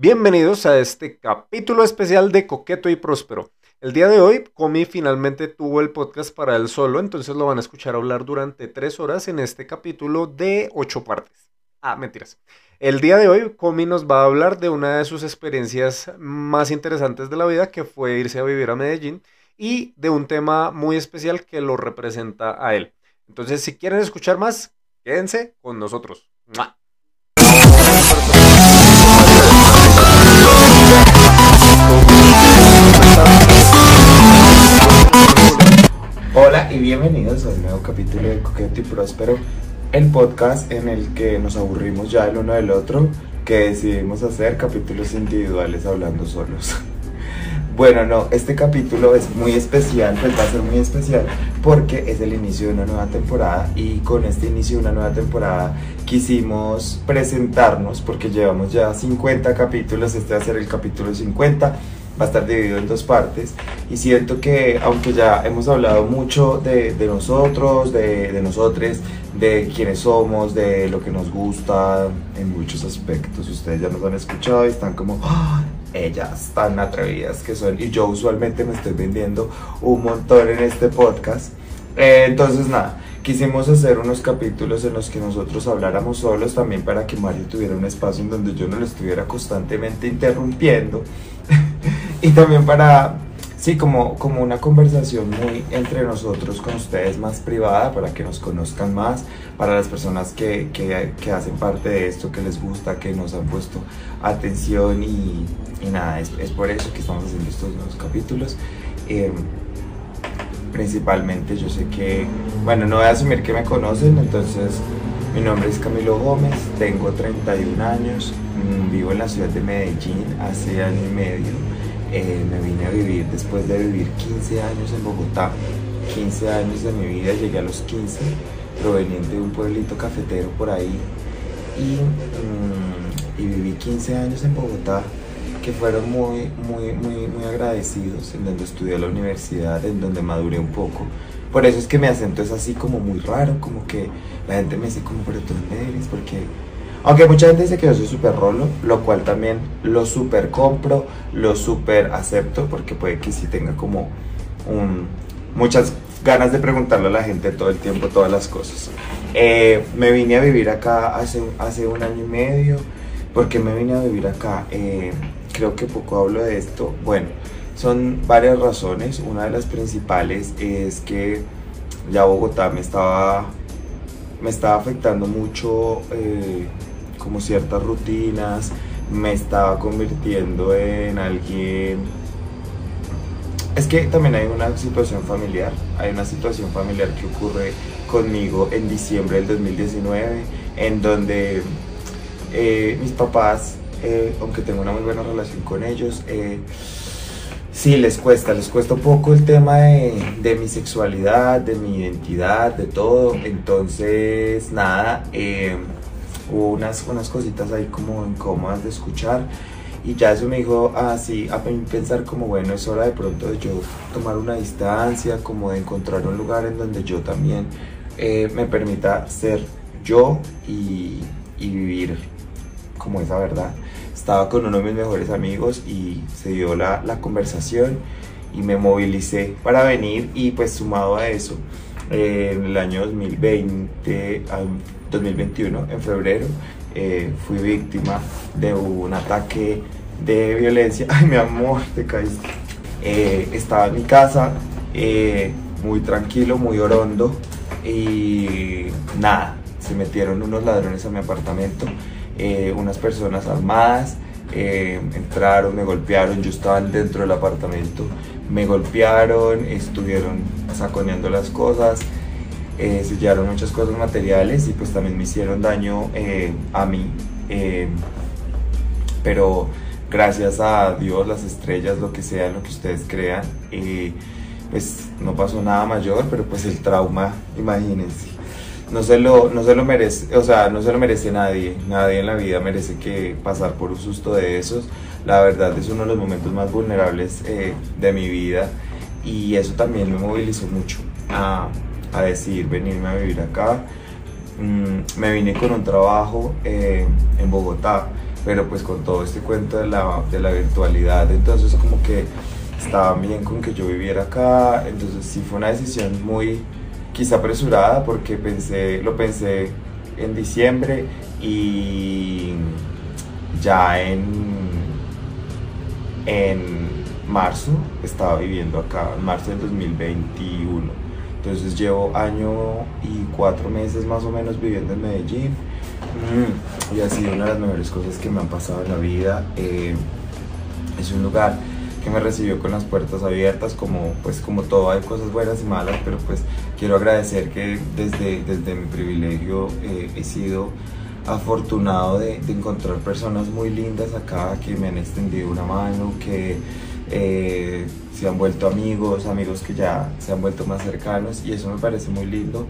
Bienvenidos a este capítulo especial de Coqueto y Próspero. El día de hoy, Comi finalmente tuvo el podcast para él solo, entonces lo van a escuchar hablar durante tres horas en este capítulo de ocho partes. Ah, mentiras. El día de hoy, Comi nos va a hablar de una de sus experiencias más interesantes de la vida, que fue irse a vivir a Medellín, y de un tema muy especial que lo representa a él. Entonces, si quieren escuchar más, quédense con nosotros. Hola y bienvenidos a un nuevo capítulo de Coqueto y Próspero, el podcast en el que nos aburrimos ya el uno del otro, que decidimos hacer capítulos individuales hablando solos. Bueno, no, este capítulo es muy especial, pues va a ser muy especial porque es el inicio de una nueva temporada y con este inicio de una nueva temporada quisimos presentarnos porque llevamos ya 50 capítulos, este va a ser el capítulo 50 va a estar dividido en dos partes y siento que aunque ya hemos hablado mucho de, de nosotros, de, de nosotros, de quiénes somos, de lo que nos gusta en muchos aspectos, ustedes ya nos han escuchado y están como, ¡Ah! ellas tan atrevidas que son y yo usualmente me estoy vendiendo un montón en este podcast. Eh, entonces nada, quisimos hacer unos capítulos en los que nosotros habláramos solos también para que Mario tuviera un espacio en donde yo no lo estuviera constantemente interrumpiendo y también para, sí, como, como una conversación muy entre nosotros con ustedes más privada para que nos conozcan más, para las personas que, que, que hacen parte de esto, que les gusta, que nos han puesto atención y, y nada, es, es, por eso que estamos haciendo estos nuevos capítulos. Eh, principalmente yo sé que, bueno, no voy a asumir que me conocen, entonces mi nombre es Camilo Gómez, tengo 31 años, mm, vivo en la ciudad de Medellín hace año y medio. Eh, me vine a vivir después de vivir 15 años en Bogotá. 15 años de mi vida, llegué a los 15, proveniente de un pueblito cafetero por ahí. Y, mm, viví 15 años en Bogotá que fueron muy, muy, muy, muy agradecidos, en donde estudié la universidad, en donde maduré un poco. Por eso es que mi acento es así como muy raro, como que la gente me dice como, pero tú eres, porque... Aunque mucha gente dice que yo soy súper rolo, lo cual también lo súper compro, lo súper acepto, porque puede que sí tenga como muchas ganas de preguntarle a la gente todo el tiempo todas las cosas. Eh, me vine a vivir acá hace, hace un año y medio. ¿Por qué me vine a vivir acá? Eh, creo que poco hablo de esto. Bueno, son varias razones. Una de las principales es que ya Bogotá me estaba, me estaba afectando mucho eh, como ciertas rutinas, me estaba convirtiendo en alguien... Es que también hay una situación familiar, hay una situación familiar que ocurre conmigo en diciembre del 2019, en donde eh, mis papás eh, aunque tengo una muy buena relación con ellos, eh, sí les cuesta, les cuesta un poco el tema de, de, mi sexualidad, de mi identidad, de todo. Entonces, nada, eh, hubo unas, unas cositas ahí como incómodas de escuchar. Y ya eso me dijo así, a pensar como, bueno, es hora de pronto de yo tomar una distancia, como de encontrar un lugar en donde yo también eh, me permita ser yo y, y vivir como esa verdad. Estaba con uno de mis mejores amigos y se dio la, la conversación y me movilicé para venir y pues sumado a eso, eh, en el año 2020, 2021, en febrero, eh, fui víctima de un ataque de violencia. Ay, mi amor, te caíste. Eh, estaba en mi casa, muy tranquilo, muy orondo y nada, se metieron unos ladrones a mi apartamento unas personas armadas entraron, me golpearon, yo estaba dentro del apartamento, me golpearon, estuvieron saconeando las cosas, eh, sellaron muchas cosas materiales y pues también me hicieron daño eh, a mí. Eh, pero gracias a Dios, las estrellas, lo que sea, lo que ustedes crean, pues no pasó nada mayor, pero pues el trauma, imagínense no se lo, no se lo merece, o sea, no se lo merece nadie, nadie en la vida merece que pasar por un susto de esos. La verdad es uno de los momentos más vulnerables eh, de mi vida y eso también me movilizó mucho a, a decidir venirme a vivir acá. Mm, me vine con un trabajo eh, en Bogotá, pero pues con todo este cuento de la, de la virtualidad, entonces como que estaban bien con que yo viviera acá, entonces sí fue una decisión muy quizá apresurada porque pensé, lo pensé en diciembre y ya en, en marzo estaba viviendo acá, en marzo del 2021. Entonces llevo año y cuatro meses más o menos viviendo en Medellín mm, y ha sido una de las mejores cosas que me han pasado en la vida. Eh, es un lugar que me recibió con las puertas abiertas, como pues como todo hay cosas buenas y malas, pero pues quiero agradecer que desde, desde mi privilegio eh, he sido afortunado de, encontrar personas muy lindas acá que me han extendido una mano, que eh, se han vuelto amigos, amigos que ya se han vuelto más cercanos y eso me parece muy lindo.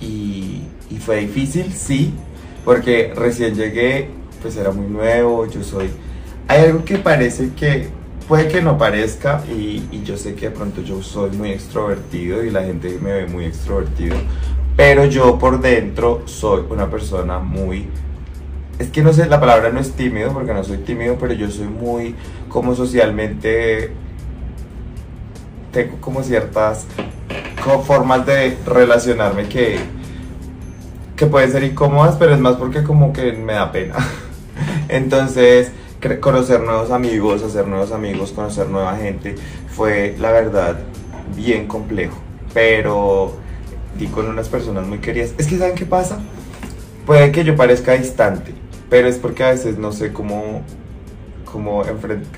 Y, fue difícil, sí, porque recién llegué, pues era muy nuevo, yo soy... Hay algo que parece que puede que no parezca y, yo sé que de pronto yo soy muy extrovertido y la gente me ve muy extrovertido, pero yo por dentro soy una persona muy... Es que no sé, la palabra no es tímido porque no soy tímido, pero yo soy muy como socialmente... Tengo como ciertas formas de relacionarme que, que pueden ser incómodas, pero es más porque como que me da pena. Entonces, conocer nuevos amigos, hacer nuevos amigos, conocer nueva gente, fue la verdad bien complejo, pero di con unas personas muy queridas. Es que ¿saben qué pasa? Puede que yo parezca distante, pero es porque a veces no sé cómo, cómo,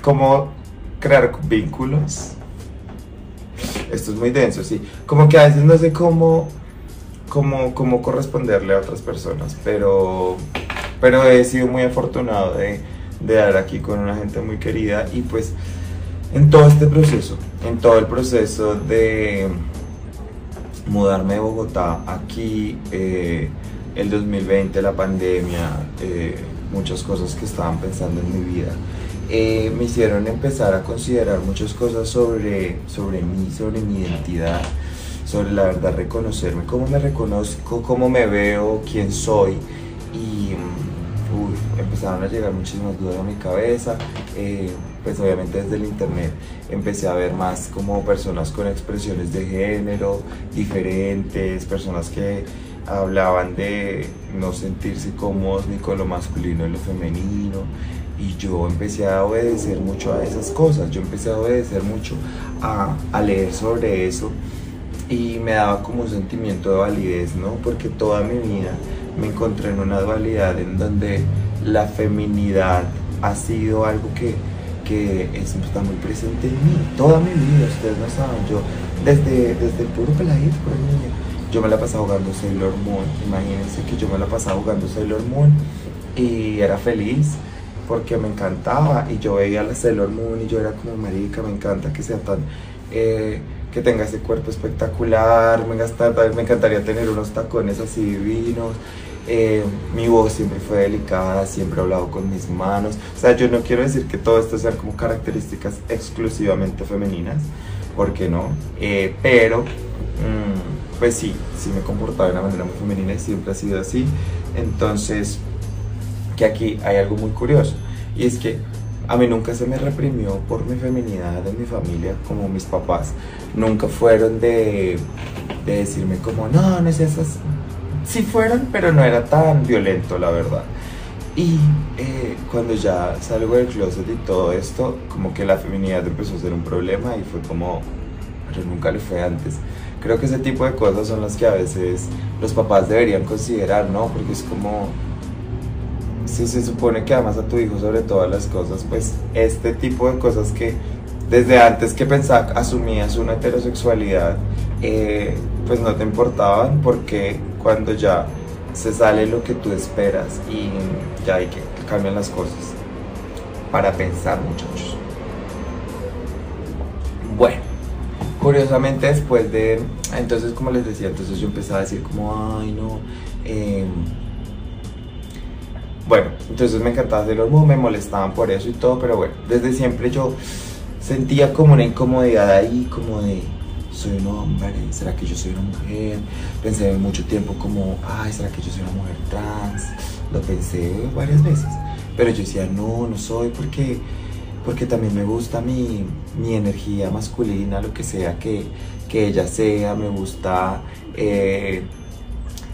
cómo crear vínculos. Esto es muy denso, sí. Como que a veces no sé cómo, cómo, cómo corresponderle a otras personas, pero, pero he sido muy afortunado de de dar aquí con una gente muy querida y pues en todo este proceso, en todo el proceso de mudarme de Bogotá aquí, eh, el 2020, la pandemia, eh, muchas cosas que estaban pensando en mi vida, eh, me hicieron empezar a considerar muchas cosas sobre, sobre mí, sobre mi identidad, sobre la verdad reconocerme, cómo me reconozco, cómo me veo, quién soy empezaron a llegar muchísimas dudas a mi cabeza, eh, pues obviamente desde el internet empecé a ver más como personas con expresiones de género diferentes, personas que hablaban de no sentirse cómodos ni con lo masculino ni lo femenino y yo empecé a obedecer mucho a esas cosas, yo empecé a obedecer mucho a, a leer sobre eso y me daba como un sentimiento de validez, ¿no? Porque toda mi vida me encontré en una dualidad en donde la feminidad ha sido algo que, que está muy presente en mí, toda mi vida, ustedes no saben, yo desde, desde el puro peladito, por niño, yo me la pasaba jugando Sailor Moon, imagínense que yo me la pasaba jugando Sailor Moon y era feliz porque me encantaba. Y yo veía la Sailor Moon y yo era como marica, me encanta que sea tan... Eh, que tenga ese cuerpo espectacular, me encantaría tener unos tacones así divinos, eh, mi voz siempre fue delicada, siempre he hablado con mis manos. O sea, yo no quiero decir que todo esto sean como características exclusivamente femeninas, porque no? Eh, pero, mm, pues sí, sí me he comportado de una manera muy femenina y siempre ha sido así. Entonces, que aquí hay algo muy curioso, y es que a mí nunca se me reprimió por mi feminidad en mi familia, como mis papás. Nunca fueron de, de decirme como, no, no seas así sí fueron, pero no era tan violento, la verdad. Y eh, cuando ya salgo del closet y todo esto, como que la feminidad empezó a ser un problema y fue como, pero nunca lo fue antes. Creo que ese tipo de cosas son las que a veces los papás deberían considerar, ¿no? Porque es como, si se supone que amas a tu hijo sobre todas las cosas, pues este tipo de cosas que desde antes que pensaba, asumías una heterosexualidad, eh, pues no te importaban porque cuando ya se sale lo que tú esperas y ya hay que, cambiar las cosas para pensar muchachos. Bueno, curiosamente después de, entonces como les decía, entonces yo empezaba a decir como, ay no, em, bueno, entonces me encantaba hacer los me molestaban por eso y todo, pero bueno, desde siempre yo sentía como una incomodidad ahí, como de, soy un hombre, ¿será que yo soy una mujer? Pensé mucho tiempo como, ay, ¿será que yo soy una mujer trans? Lo pensé varias veces. pero yo decía, no, no soy porque, porque también me gusta mi, mi energía masculina, lo que sea que, que ella sea, me gusta... Eh,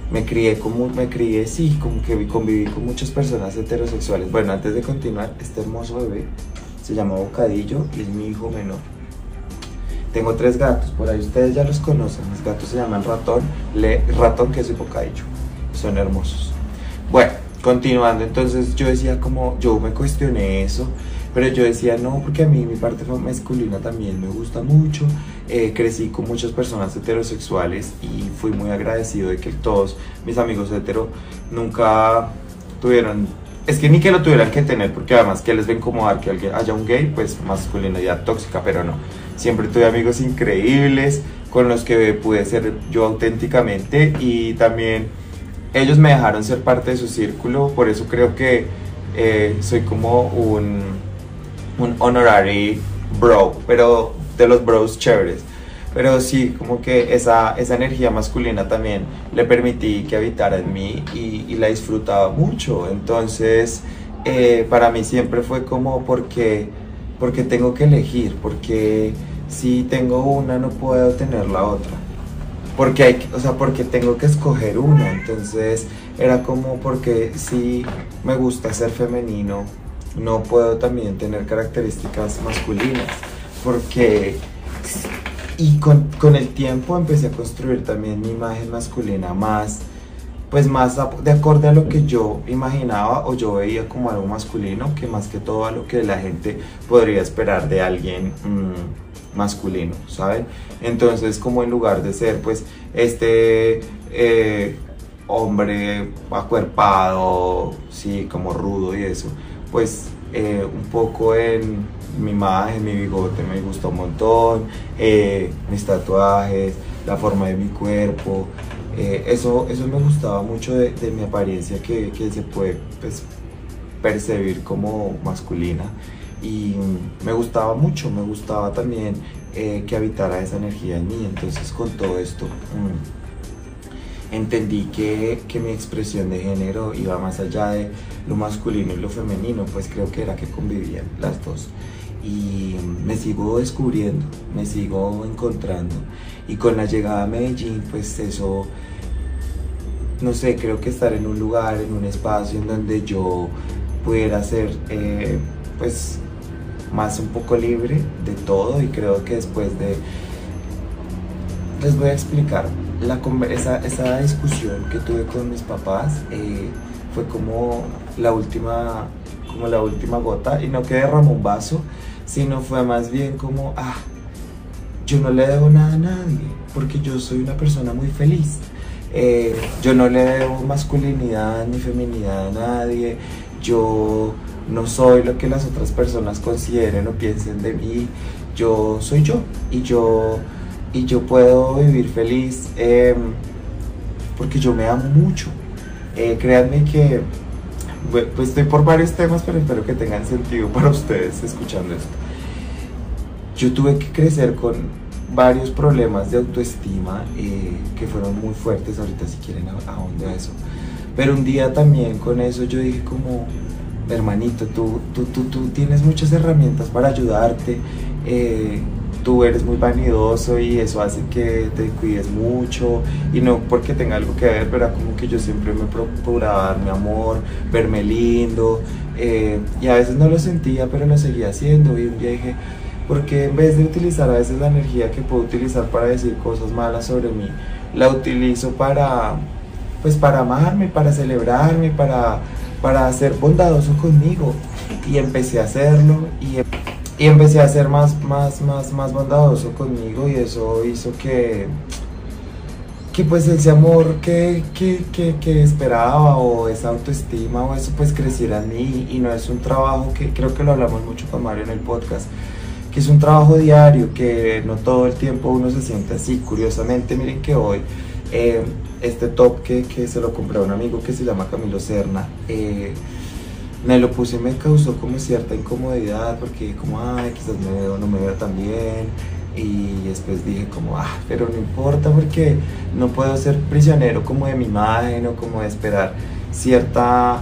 me crié como, me crié, sí, como que conviví con muchas personas heterosexuales. Bueno, antes de continuar, este hermoso bebé se llama Bocadillo y es mi hijo menor. Tengo tres gatos, por ahí ustedes ya los conocen. Mis gatos se llaman Ratón, Le, Ratón, que es Bocadillo. Son hermosos. Bueno, continuando, entonces yo decía como, yo me cuestioné eso, pero yo decía no, porque a mí mi parte masculina también me gusta mucho. Eh, crecí con muchas personas heterosexuales y fui muy agradecido de que todos mis amigos hetero nunca tuvieron es que ni que lo tuvieran que tener, porque además que les ven como que alguien haya un gay, pues masculinidad tóxica, pero no. Siempre tuve amigos increíbles con los que pude ser yo auténticamente y también ellos me dejaron ser parte de su círculo, por eso creo que eh, soy como un, un honorary bro, pero de los bros chéveres. Pero sí, como que esa, esa energía masculina también le permití que habitara en mí y, la disfrutaba mucho. Entonces, eh, para mí siempre fue como porque, porque tengo que elegir, porque si tengo una no puedo tener la otra. Porque, hay, o sea, porque tengo que escoger una. Entonces, era como porque si me gusta ser femenino, no puedo también tener características masculinas. Porque y con, con, el tiempo empecé a construir también mi imagen masculina más, pues más de acorde a lo que yo imaginaba o yo veía como algo masculino, que más que todo a lo que la gente podría esperar de alguien mm, masculino, ¿saben? Entonces como en lugar de ser pues este eh, hombre acuerpado, sí, como rudo y eso, pues eh, un poco en mi imagen, mi bigote me gustó un montón, eh, mis tatuajes, la forma de mi cuerpo, eso, eso me gustaba mucho de, mi apariencia que, que, se puede pues, percibir como masculina y me gustaba mucho, me gustaba también eh, que habitara esa energía en mí, entonces con todo esto mm, entendí que, que mi expresión de género iba más allá de lo masculino y lo femenino, pues creo que era que convivían las dos y me sigo descubriendo, me sigo encontrando. Y con la llegada a Medellín, pues eso, no sé, creo que estar en un lugar, en un espacio en donde yo pudiera ser, eh, pues, más un poco libre de todo y creo que después de... Les voy a explicar, esa, esa discusión que tuve con mis papás eh, fue como la última como la última gota y no que derramó un vaso, sino fue más bien como, ah, yo no le debo nada a nadie, porque yo soy una persona muy feliz. Eh, yo no le debo masculinidad ni feminidad a nadie, yo no soy lo que las otras personas consideren o piensen de mí, yo soy yo y yo, y yo puedo vivir feliz em, porque yo me amo mucho. Eh, créanme que pues estoy por varios temas, pero espero que tengan sentido para ustedes escuchando esto. Yo tuve que crecer con varios problemas de autoestima eh, que fueron muy fuertes, ahorita si quieren ahondar eso. Pero un día también con eso yo dije como, hermanito, tú, tú, tú, tú tienes muchas herramientas para ayudarte. Eh, tú eres muy vanidoso y eso hace que te cuides mucho y no porque tenga algo que ver, pero como que yo siempre me procuraba dar mi amor, verme lindo eh, y a veces no lo sentía, pero lo seguía haciendo y un día dije, porque en vez de utilizar a veces la energía que puedo utilizar para decir cosas malas sobre mí, la utilizo para, pues para amarme, para celebrarme, para, para ser bondadoso conmigo. Y empecé a hacerlo y y empecé a ser más, más, más, más bondadoso conmigo. Y eso hizo que, que pues ese amor que, que, que, esperaba o esa autoestima o eso pues creciera en mí. Y no es un trabajo que creo que lo hablamos mucho con Mario en el podcast que es un trabajo diario que no todo el tiempo uno se siente así. Curiosamente miren que hoy eh, este top que, que, se lo compré a un amigo que se llama Camilo Serna eh, me lo puse y me causó como cierta incomodidad porque como, ay, quizás me veo, no me veo tan bien. Y después dije como, ah, pero no importa porque no puedo ser prisionero como de mi imagen o como de esperar cierta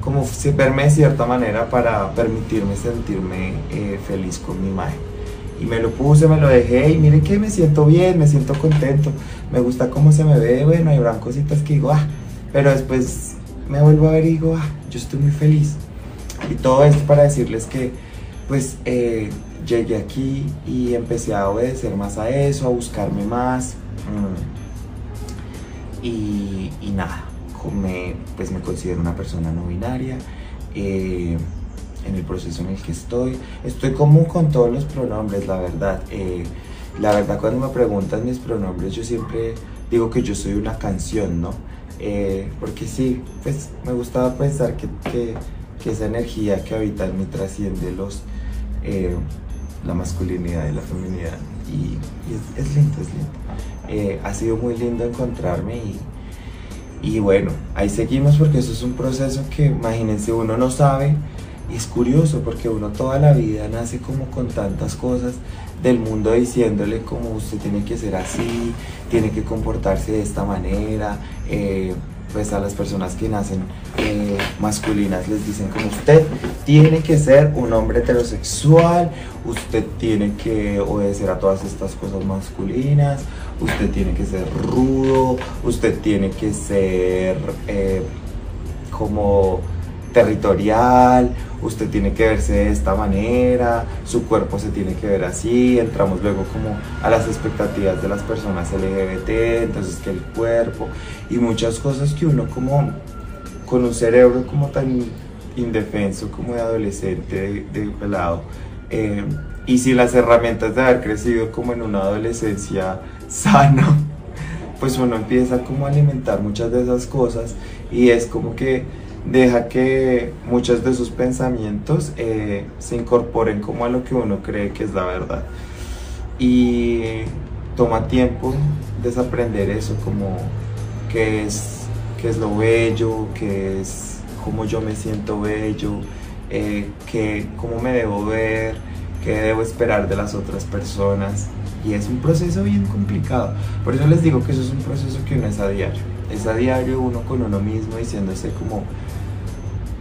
como verme de cierta manera para permitirme sentirme eh, feliz con mi imagen. Y me lo puse, me lo dejé y mire que me siento bien, me siento contento, me gusta cómo se me ve, bueno, hay cositas que digo, ah, pero después me vuelvo a ver y digo, ah, yo estoy muy feliz. Y todo esto para decirles que pues eh, llegué aquí y empecé a obedecer más a eso, a buscarme más. Mm. Y, y nada, me, pues me considero una persona no binaria. Eh, en el proceso en el que estoy. Estoy común con todos los pronombres, la verdad. Eh, la verdad, cuando me preguntan mis pronombres, yo siempre digo que yo soy una canción, ¿no? Eh, porque sí, pues me gustaba pensar que, que, esa energía que habita en mí trasciende los, la masculinidad y la feminidad. Y, es, lindo, es lindo. ha sido muy lindo encontrarme y, y bueno, ahí seguimos porque eso es un proceso que imagínense, uno no sabe. Y es curioso porque uno toda la vida nace como con tantas cosas del mundo diciéndole como usted tiene que ser así, tiene que comportarse de esta manera. Eh, pues a las personas que nacen eh, masculinas les dicen como usted tiene que ser un hombre heterosexual, usted tiene que obedecer a todas estas cosas masculinas, usted tiene que ser rudo, usted tiene que ser eh, como territorial, usted tiene que verse de esta manera, su cuerpo se tiene que ver así, entramos luego como a las expectativas de las personas LGBT, entonces que el cuerpo y muchas cosas que uno como con un cerebro como tan indefenso como de adolescente, de, pelado, eh, y sin las herramientas de haber crecido como en una adolescencia sano, pues uno empieza como a alimentar muchas de esas cosas y es como que deja que muchos de sus pensamientos eh, se incorporen como a lo que uno cree que es la verdad. Y toma tiempo desaprender eso, como qué es, qué es lo bello, qué es cómo yo me siento bello, eh, cómo me debo ver, qué debo esperar de las otras personas. Y es un proceso bien complicado. Por eso les digo que eso es un proceso que uno es a diario. Es a diario uno con uno mismo diciéndose como,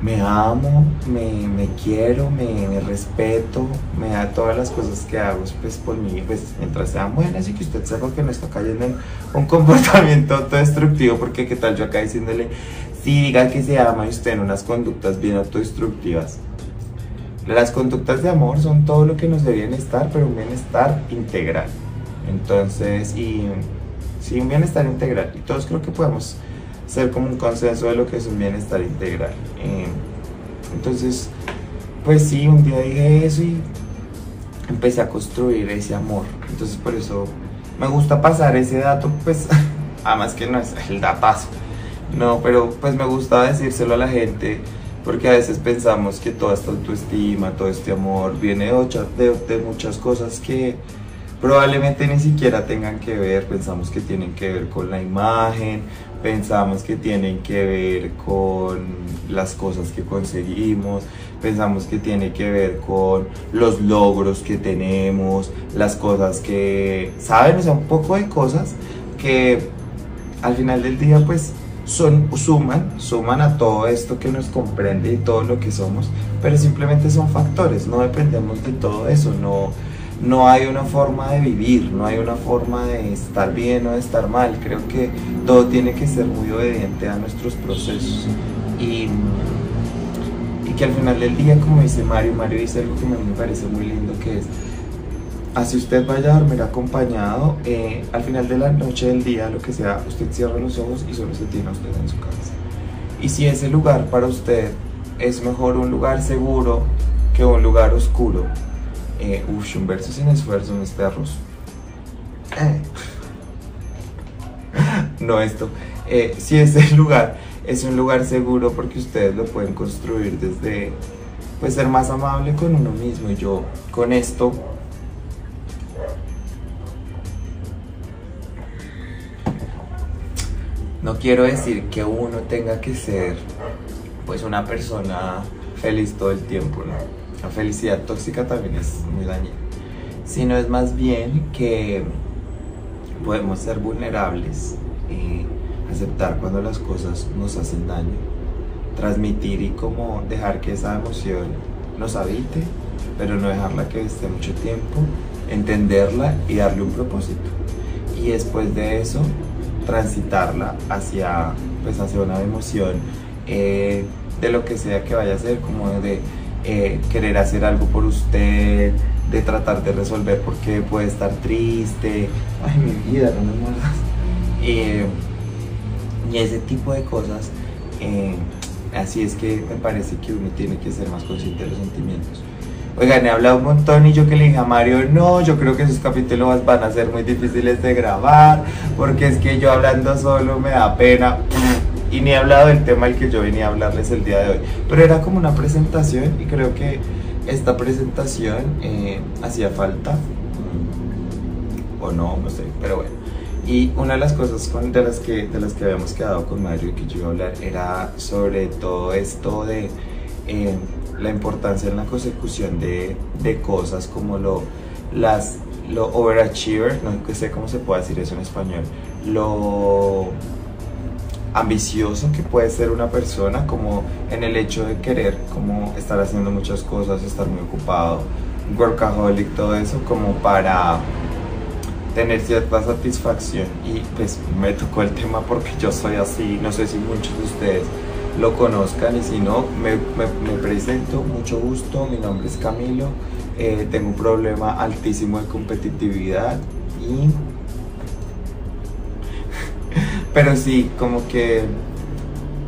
me amo, me, me quiero, me, me, respeto, me da todas las cosas que hago pues por mí, pues mientras sean buenas y que usted sepa que no está cayendo en un comportamiento autodestructivo, porque qué tal yo acá diciéndole, sí, diga que se ama y usted en unas conductas bien autodestructivas. Las conductas de amor son todo lo que nos debe estar, pero un bienestar integral. Entonces, y sí, un bienestar integral. Y todos creo que podemos ser como un consenso de lo que es un bienestar integral. Eh, entonces, pues sí, un día dije eso y empecé a construir ese amor. Entonces por eso me gusta pasar ese dato, pues, además que no es el datazo, no, pero pues me gusta decírselo a la gente porque a veces pensamos que toda esta autoestima, todo este amor viene de, de muchas cosas que probablemente ni siquiera tengan que ver, pensamos que tienen que ver con la imagen, pensamos que tienen que ver con las cosas que conseguimos, pensamos que tiene que ver con los logros que tenemos, las cosas que, ¿saben? O sea, un poco de cosas que al final del día pues son, suman, suman a todo esto que nos comprende y todo lo que somos, pero simplemente son factores, no dependemos de todo eso, no no hay una forma de vivir, no hay una forma de estar bien o de estar mal. Creo que todo tiene que ser muy obediente a nuestros procesos. Y, que al final del día, como dice Mario, Mario dice algo que a mí me parece muy lindo, que es, así usted vaya a dormir acompañado, eh, al final de la noche, del día, lo que sea, usted cierra los ojos y solo se tiene usted en su casa. Y si ese lugar para usted es mejor un lugar seguro que un lugar oscuro, eh, un verso sin esfuerzo, mis perros. Eh. no esto. Eh, si ese lugar es un lugar seguro porque ustedes lo pueden construir desde pues ser más amable con uno mismo y yo con esto no quiero decir que uno tenga que ser pues una persona feliz todo el tiempo, ¿no? La felicidad tóxica también es muy dañina, sino es más bien que podemos ser vulnerables y aceptar cuando las cosas nos hacen daño transmitir y como dejar que esa emoción nos habite, pero no dejarla que esté mucho tiempo, entenderla y darle un propósito. Y después de eso, transitarla hacia, pues, hacia una emoción eh, de lo que sea que vaya a ser, como de eh, querer hacer algo por usted, de tratar de resolver porque puede estar triste, ay mi vida, no me muerdas. Eh, y ese tipo de cosas, así es que me parece que uno tiene que ser más consciente de los sentimientos. Oigan, he hablado un montón y yo que le dije a Mario, no, yo creo que esos capítulos van a ser muy difíciles de grabar, porque es que yo hablando solo me da pena. Y ni he hablado del tema al que yo venía a hablarles el día de hoy. Pero era como una presentación y creo que esta presentación eh, hacía falta. O no, no sé, pero bueno. Y una de las cosas con, de, las que, de las que habíamos quedado con Mario y que yo iba a hablar era sobre todo esto de... Eh, la importancia en la consecución de, de cosas como lo, las, lo overachiever, no sé cómo se puede decir eso en español, lo ambicioso que puede ser una persona como en el hecho de querer como estar haciendo muchas cosas, estar muy ocupado, workaholic, todo eso como para tener cierta satisfacción. Y pues me tocó el tema porque yo soy así, no sé si muchos de ustedes lo conozcan y si no, me, presento, mucho gusto, mi nombre es Camilo, eh, tengo un problema altísimo de competitividad y... Pero sí, como que...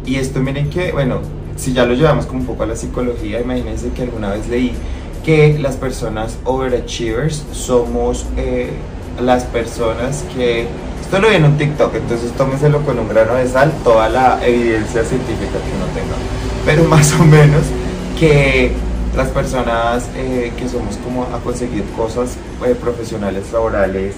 Y esto miren que, bueno, si ya lo llevamos como un poco a la psicología, imagínense que alguna vez leí que las personas overachievers somos eh, las personas que esto lo vi en un TikTok, entonces tómeselo con un grano de sal, toda la evidencia científica que uno tenga. Pero más o menos que las personas eh, que somos como a conseguir cosas eh, profesionales, laborales,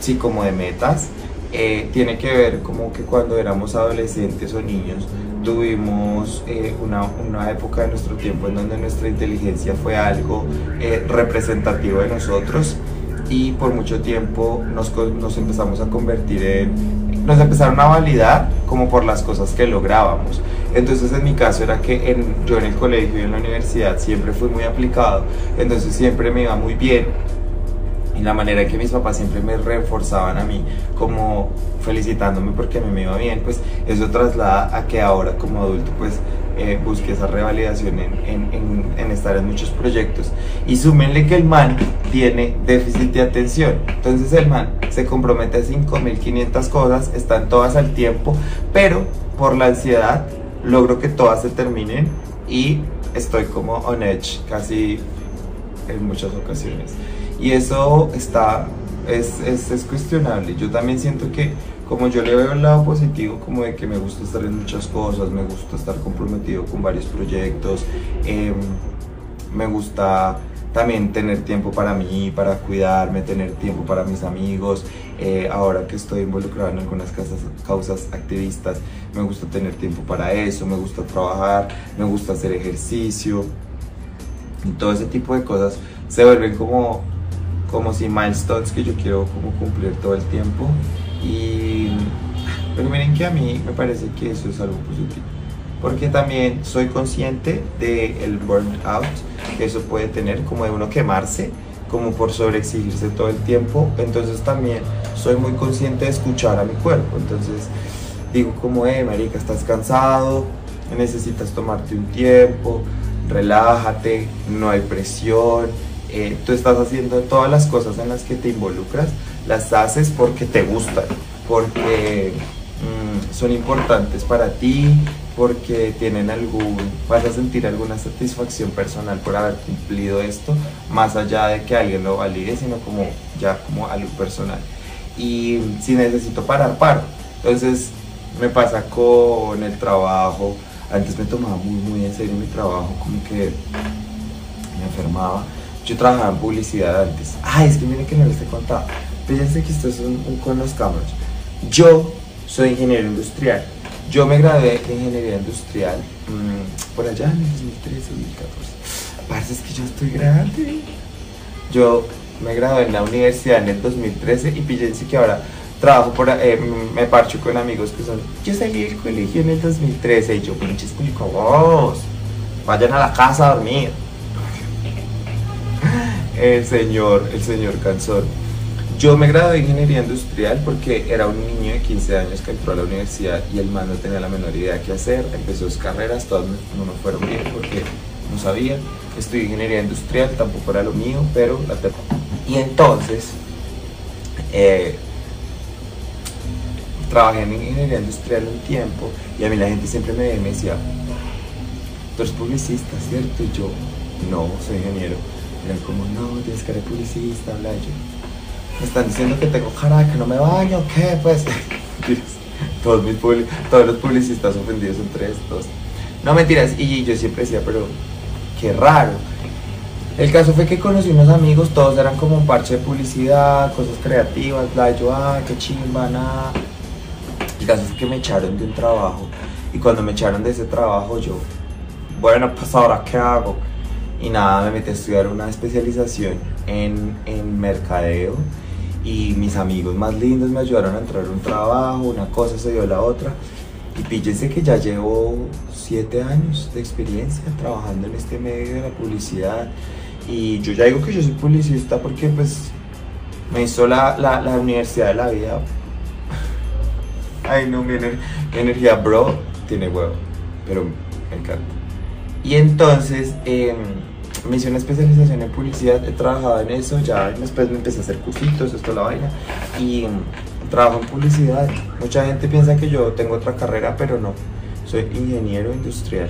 sí, como de metas, tiene que ver como que cuando éramos adolescentes o niños tuvimos una, una, época de nuestro tiempo en donde nuestra inteligencia fue algo representativo de nosotros y por mucho tiempo nos, nos, empezamos a convertir en, nos empezaron a validar como por las cosas que lográbamos. Entonces en mi caso era que en, yo en el colegio y en la universidad siempre fui muy aplicado, entonces siempre me iba muy bien. Y la manera en que mis papás siempre me reforzaban a mí, como felicitándome porque a mí me iba bien, pues eso traslada a que ahora como adulto pues eh, busque esa revalidación en, en, en, estar en muchos proyectos. Y súmenle que el man tiene déficit de atención. Entonces el man se compromete a 5.500 cosas, están todas al tiempo, pero por la ansiedad logro que todas se terminen y estoy como on edge casi en muchas ocasiones. Y eso está, es, es, es cuestionable. Yo también siento que como yo le veo el lado positivo, como de que me gusta estar en muchas cosas, me gusta estar comprometido con varios proyectos, em, me gusta también tener tiempo para mí, para cuidarme, tener tiempo para mis amigos. Eh, ahora que estoy involucrado en algunas causas, causas activistas, me gusta tener tiempo para eso, me gusta trabajar, me gusta hacer ejercicio. Y todo ese tipo de cosas se vuelven como, como si milestones que yo quiero como cumplir todo el tiempo. Y, pero miren que a mí me parece que eso es algo positivo. Porque también soy consciente del burnout que eso puede tener, como de uno quemarse, como por sobreexigirse todo el tiempo. Entonces también soy muy consciente de escuchar a mi cuerpo. Entonces digo como, eh, marica, estás cansado, necesitas tomarte un tiempo, relájate, no hay presión. Eh, tú estás haciendo todas las cosas en las que te involucras las haces porque te gustan, porque mm, son importantes para ti, porque tienen algún, vas a sentir alguna satisfacción personal por haber cumplido esto, más allá de que alguien lo valide, sino como ya como algo personal. Y si necesito parar, paro. Entonces me pasa con el trabajo, antes me tomaba muy, muy en serio mi trabajo, como que me enfermaba. Yo trabajaba en publicidad antes. Ay, es que miren que no les he contado. Fíjense que esto es un, con los cámaras. Yo soy ingeniero industrial. Yo me gradué de ingeniería industrial mm, por allá en el 2013, 2014. Parece es que yo estoy grande. Yo me gradué en la universidad en el 2013 y fíjense que ahora trabajo por, eh, me parcho con amigos que son, yo salí del colegio en el 2013 y yo, pinches vos, vayan a la casa a dormir. El señor, el señor Canzón. Yo me gradué de ingeniería industrial porque era un niño de 15 años que entró a la universidad y el man no tenía la menor idea de qué hacer. Empezó sus carreras, todas no me fueron bien porque no sabía. Estudié ingeniería industrial, tampoco era lo mío, pero la Y entonces, eh, trabajé en ingeniería industrial un tiempo y a mí la gente siempre me, decía, tú eres publicista, ¿cierto? Y yo, no, soy ingeniero. Eran como, no, tienes que ser publicista, habla yo. Me están diciendo que tengo cara, que no me baño, ¿qué? Pues, todos, mis todos los publicistas ofendidos entre estos. No mentiras, y yo siempre decía, pero qué raro. El caso fue que conocí unos amigos, todos eran como un parche de publicidad, cosas creativas, bla, yo, ah, qué chimba, nada el caso es que me echaron de un trabajo y cuando me echaron de ese trabajo yo, bueno, pues ahora qué hago? Y nada, me metí a estudiar una especialización en, en mercadeo y mis amigos más lindos me ayudaron a entrar a un trabajo, una cosa se dio la otra. Y píllense que ya llevo siete años de experiencia trabajando en este medio de la publicidad. Y yo ya digo que yo soy publicista porque pues me hizo la, la, la universidad de la vida Ay, no, mi, energía, bro, tiene huevo. Pero me encanta. Y entonces em, me hice una especialización en publicidad. He trabajado en eso. Ya después me empecé a hacer cursitos, esto la vaina. Y trabajo en publicidad. Mucha gente piensa que yo tengo otra carrera, pero no. Soy ingeniero industrial.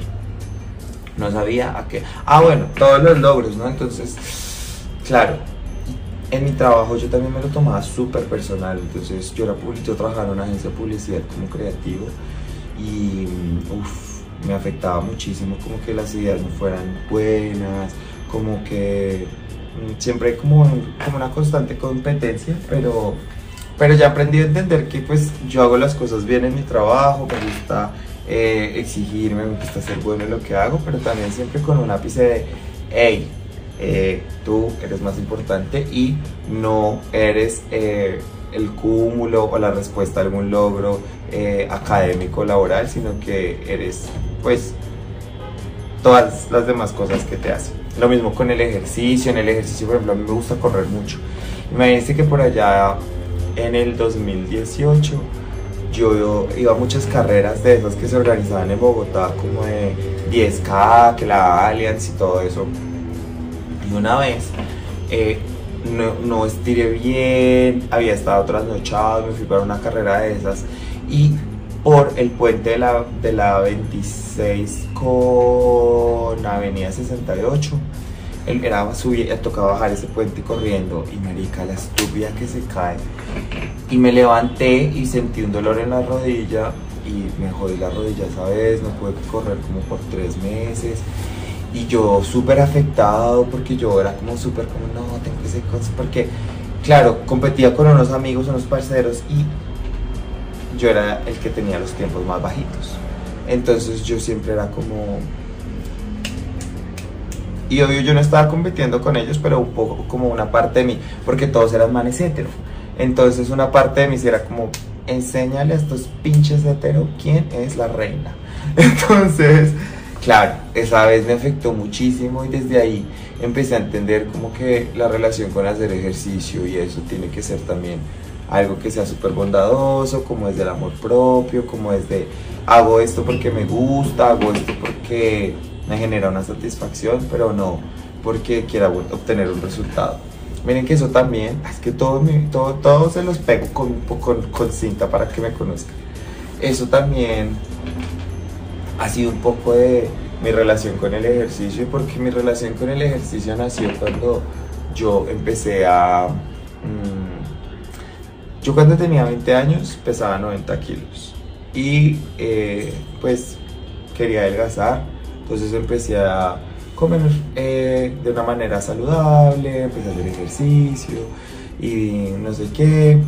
No sabía a qué. Ah, bueno, todos los logros, ¿no? Entonces, claro, en mi trabajo yo también me lo tomaba súper personal, entonces yo, era yo trabajaba en una agencia de publicidad como creativo y mm, me afectaba muchísimo como que las ideas no fueran buenas, como que mm, siempre como, como una constante competencia, pero, pero ya aprendí a entender que pues yo hago las cosas bien en mi trabajo, me gusta eh, exigirme, me gusta ser bueno en lo que hago, pero también siempre con un ápice de, hey, eh, tú eres más importante y no eres eh, el cúmulo o la respuesta a algún logro eh, académico laboral, sino que eres pues todas las demás cosas que te hacen. Lo mismo con el ejercicio, en el ejercicio por ejemplo a mí me gusta correr mucho. Imagínense que por allá en el 2018 yo iba a muchas carreras de esas que se organizaban en Bogotá como de 10K, que la Allianz y todo eso y una vez eh, no, no, estiré bien, había estado trasnochado, me fui para una carrera de esas y por el puente de la, de la 26 con Avenida 68 él era subir, tocaba bajar ese puente corriendo y marica la estúpida que se cae. Y me levanté y sentí un dolor en la rodilla y me jodí la rodilla esa vez, no pude correr como por tres meses. Y yo súper afectado porque yo era como súper como, no, tengo que ser cosas, porque, claro, competía con unos amigos, unos parceros y yo era el que tenía los tiempos más bajitos. Entonces yo siempre era como... Y obvio yo no estaba compitiendo con ellos, pero un poco como una parte de mí, porque todos eran manes hetero. Entonces una parte de mí era como, enséñale a estos pinches hetero quién es la reina. Entonces Claro, esa vez me afectó muchísimo y desde ahí empecé a entender como que la relación con hacer ejercicio y eso tiene que ser también algo que sea súper bondadoso, como es del amor propio, como es de hago esto porque me gusta, hago esto porque me genera una satisfacción, pero no porque quiera obtener un resultado. Miren que eso también, es que todo, todo, todo se los pego con, con, con cinta para que me conozcan. Eso también ha sido un poco de mi relación con el ejercicio, porque mi relación con el ejercicio nació cuando yo empecé a... Mm, yo cuando tenía 20 años pesaba 90 kilos y eh, pues quería adelgazar, entonces empecé a comer eh, de una manera saludable, empecé a hacer ejercicio y no sé qué.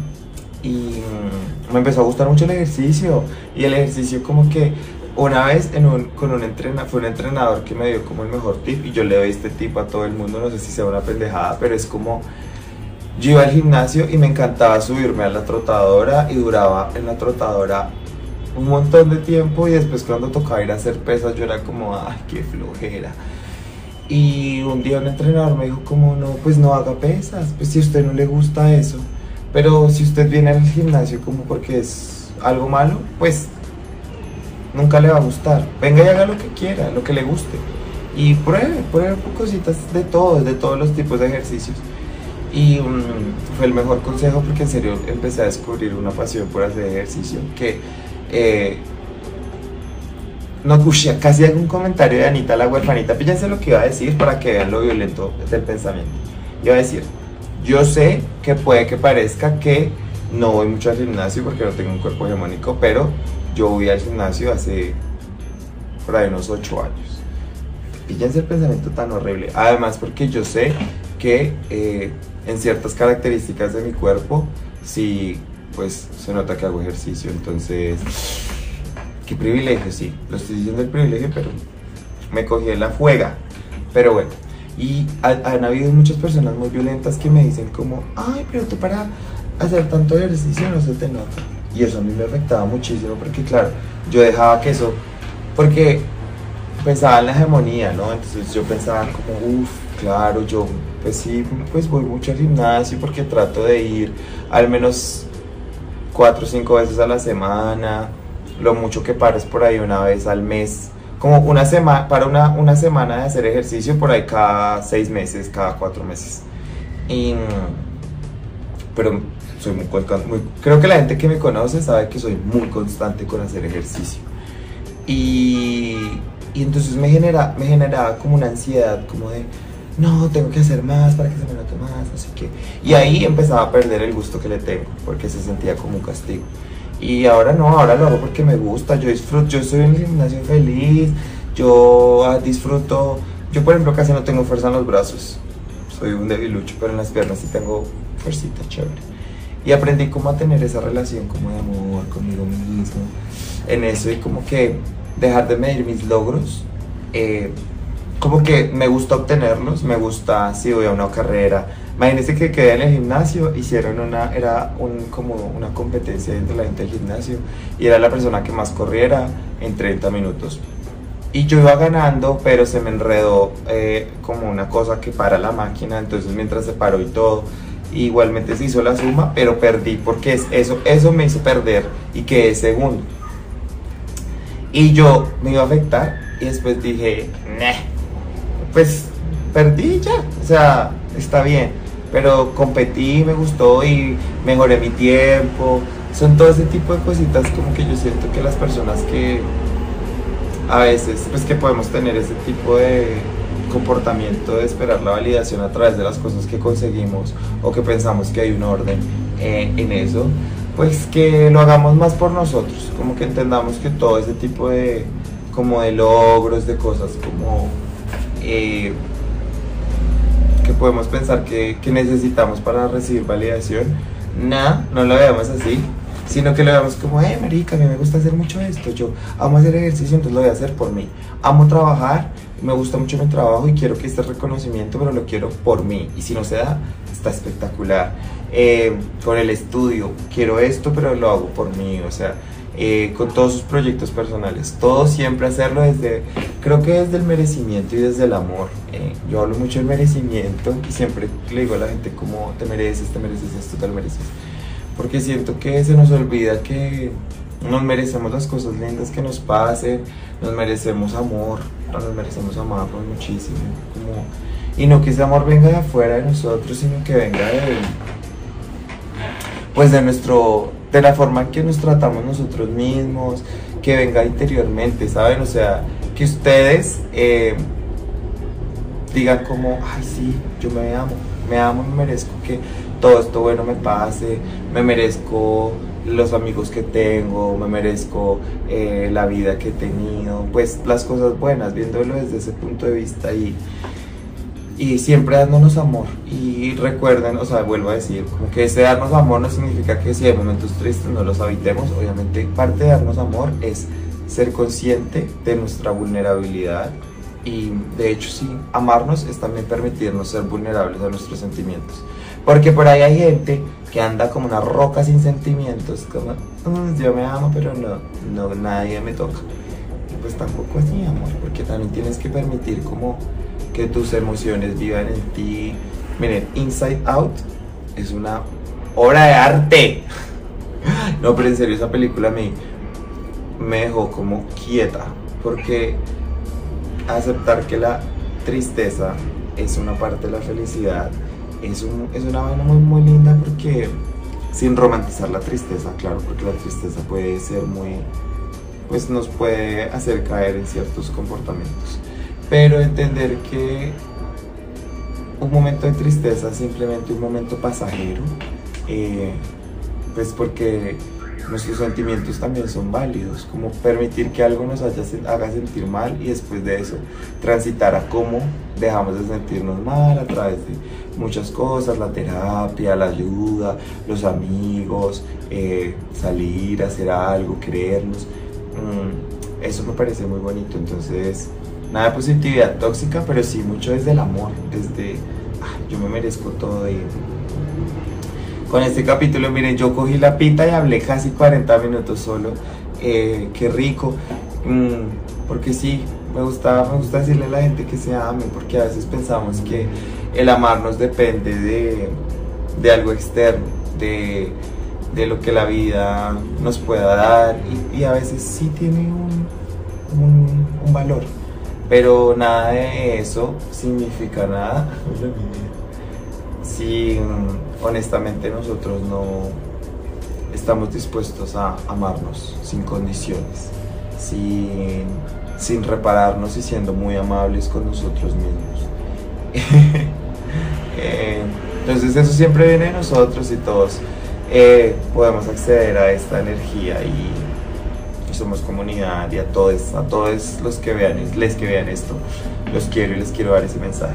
Y mm, me empezó a gustar mucho el ejercicio y el ejercicio como que una vez con un entrenador, fue un entrenador que me dio como el mejor tip y yo le doy este tip a todo el mundo, no sé si sea una pendejada, pero es como yo iba al gimnasio y me encantaba subirme a la trotadora y duraba en la trotadora un montón de tiempo y después cuando tocaba ir a hacer pesas yo era como, ay, qué flojera. Y un día un entrenador me dijo como, no, pues no haga pesas, pues si a usted no le gusta eso. Pero si usted viene al gimnasio como porque es algo malo, pues nunca le va a gustar. Venga y haga lo que quiera, lo que le guste. Y pruebe, pruebe cositas de todos, de todos los tipos de ejercicios. Y mm, fue el mejor consejo porque en serio empecé a descubrir una pasión por hacer ejercicio que eh, no, escuché casi algún comentario de Anita la huerfanita. Fíjense lo que iba a decir para que vean lo violento del pensamiento. Iba a decir, yo sé que puede que parezca que no voy mucho al gimnasio porque no tengo un cuerpo hegemónico, pero yo voy al gimnasio hace por ahí unos 8 años. Fíjense el pensamiento tan horrible. Además porque yo sé que eh, en ciertas características de mi cuerpo, sí, pues se nota que hago ejercicio. Entonces qué privilegio, sí, lo estoy diciendo el privilegio, pero me cogí en la fuega. Pero bueno, y han habido muchas personas muy violentas que me dicen como, ay, pero tú para hacer tanto ejercicio no se te nota. Y eso a mí me afectaba muchísimo porque claro, yo dejaba que eso, porque pensaba en la hegemonía, ¿no? Entonces yo pensaba como, uff, claro, yo pues sí, pues voy mucho al gimnasio porque trato de ir al menos cuatro o cinco veces a la semana lo mucho que pares por ahí una vez al mes. Como una semana, para una, una semana de hacer ejercicio por ahí cada seis meses, cada cuatro meses. Y, pero soy muy, muy, creo que la gente que me conoce sabe que soy muy constante con hacer ejercicio. Y, y entonces me, genera, me generaba como una ansiedad, como de, no, tengo que hacer más para que se me note más, así que Y ahí empezaba a perder el gusto que le tengo, porque se sentía como un castigo. Y ahora no, ahora lo hago porque me gusta, yo disfruto, yo estoy en el gimnasio feliz, yo ah, disfruto, yo por ejemplo casi no tengo fuerza en los brazos, soy un debilucho, pero en las piernas sí tengo fuercita chévere. Y aprendí cómo a tener esa relación como de amor conmigo mismo, en eso y como que dejar de medir mis logros, eh, como que me gusta obtenerlos, me gusta si voy a una carrera, Imagínense que quedé en el gimnasio, hicieron una, era un, como una competencia entre la gente del gimnasio y era la persona que más corriera en 30 minutos. Y yo iba ganando, pero se me enredó eh, como una cosa que para la máquina, entonces mientras se paró y todo, igualmente se hizo la suma, pero perdí porque eso, eso me hizo perder y quedé segundo. Y yo me iba a afectar y después dije, pues perdí ya, o sea, está bien pero competí, me gustó y mejoré mi tiempo. Son todo ese tipo de cositas como que yo siento que las personas que a veces, pues que podemos tener ese tipo de comportamiento de esperar la validación a través de las cosas que conseguimos o que pensamos que hay un orden eh, en eso, pues que lo hagamos más por nosotros, como que entendamos que todo ese tipo de como de logros, de cosas como eh, podemos pensar que, necesitamos para recibir validación. Nada, no lo veamos así, sino que lo veamos como, eh, marica, a mí me gusta hacer mucho esto, yo amo hacer ejercicio, entonces lo voy a hacer por mí. Amo trabajar, me gusta mucho mi trabajo y quiero que este reconocimiento, pero lo quiero por mí. Y si no se da, está espectacular. Eh, con el estudio, quiero esto, pero lo hago por mí, o sea, eh, con todos sus proyectos personales. Todo siempre hacerlo desde, creo que desde el merecimiento y desde el amor. Eh, yo hablo mucho del merecimiento y siempre le digo a la gente como te mereces, te mereces esto, te lo mereces. Porque siento que se nos olvida que nos merecemos las cosas lindas que nos pasen, nos merecemos amor, nos merecemos amarnos muchísimo. Como, y no que ese amor venga de afuera de nosotros, sino que venga pues de nuestro de la forma en que nos tratamos nosotros mismos, que venga interiormente, ¿saben? O sea, que ustedes eh, digan como, ay sí, yo me amo, me amo, me merezco que todo esto bueno me pase, me merezco los amigos que tengo, me merezco eh, la vida que he tenido, pues las cosas buenas, viéndolo desde ese punto de vista y y siempre dándonos amor. Y recuerden, o sea, vuelvo a decir, como que ese darnos amor no significa que si hay momentos tristes no los habitemos. Obviamente, parte de darnos amor es ser consciente de nuestra vulnerabilidad Y de hecho sí, amarnos es también permitirnos ser vulnerables a nuestros sentimientos. Porque por ahí hay gente que anda como una roca sin sentimientos, como mm, yo me amo, pero no, no, nadie me toca. Pues tampoco es mi amor, porque también tienes que permitir como que tus emociones vivan en ti. Miren, Inside Out es una obra de arte. No, pero en serio, esa película me, me dejó como quieta, porque aceptar que la tristeza es una parte de la felicidad es, es una vaina muy, muy linda porque sin romantizar la tristeza, claro, porque la tristeza puede ser muy, pues nos puede hacer caer en ciertos comportamientos, pero entender que un momento de tristeza es simplemente un momento pasajero, eh, pues porque nuestros sentimientos también son válidos, como permitir que algo nos haga sentir mal y después de eso transitar a cómo dejamos de sentirnos mal a través de muchas cosas, la terapia, la ayuda, los amigos, eh, salir, hacer algo, creernos. Mm, eso me parece muy bonito, entonces nada de positividad tóxica, pero sí mucho desde el amor, desde yo me merezco todo y con este capítulo, miren, yo cogí la pita y hablé casi 40 minutos solo. Eh, qué rico. Mm, porque sí, me gusta, me gusta decirle a la gente que se ame, porque a veces pensamos que el amarnos depende de, algo externo, de, lo que la vida nos pueda dar, y, a veces sí tiene un, un valor. Pero nada de eso significa nada. Si honestamente nosotros no estamos dispuestos a amarnos sin condiciones, sin, sin repararnos y siendo muy amables con nosotros mismos. Eh, entonces eso siempre viene de nosotros y todos eh, podemos acceder a esta energía y, somos comunidad y a todos, a todos los que vean, les que vean esto, los quiero y les quiero dar ese mensaje.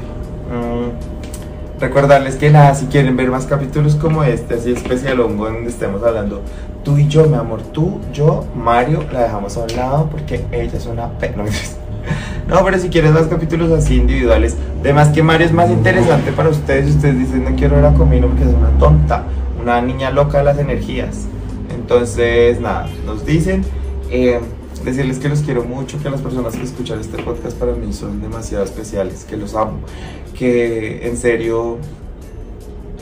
Mm. Recordarles que nada, si quieren ver más capítulos como este, así especial hongo donde estemos hablando tú y yo, mi amor, tú, yo, Mario, la dejamos a un lado porque ella es una... No, no, pero si quieres más capítulos así individuales, además que Mario es más interesante para ustedes, ustedes dicen no quiero ver a Comino porque es una tonta, una niña loca de las energías. Entonces, nada, nos dicen... Eh, decirles que los quiero mucho, que las personas que escuchan este podcast para mí son demasiado especiales, que los amo, que en serio,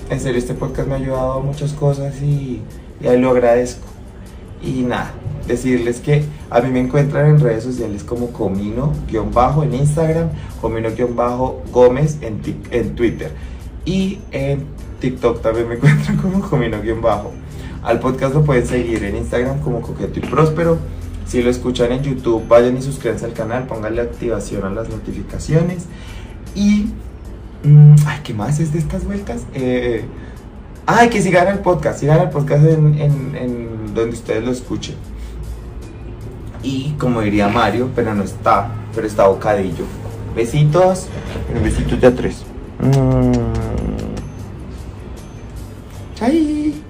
en serio este podcast me ha ayudado a muchas cosas y, y lo agradezco. Y nada, decirles que a mí me encuentran en redes sociales como Comino-bajo en Instagram, Comino-Gómez en, en Twitter y en TikTok también me encuentran como Comino-bajo. Al podcast lo pueden seguir en Instagram como Coqueto y Próspero si lo escuchan en YouTube, vayan y suscríbanse al canal, pónganle activación a las notificaciones. Y. Mm, ay, ¿qué más es de estas vueltas? Eh, ay, que sigan el podcast, sigan el podcast en, donde ustedes lo escuchen. Y como diría Mario, pero no está, pero está bocadillo. Besitos, besitos de a tres. Mm. Chai.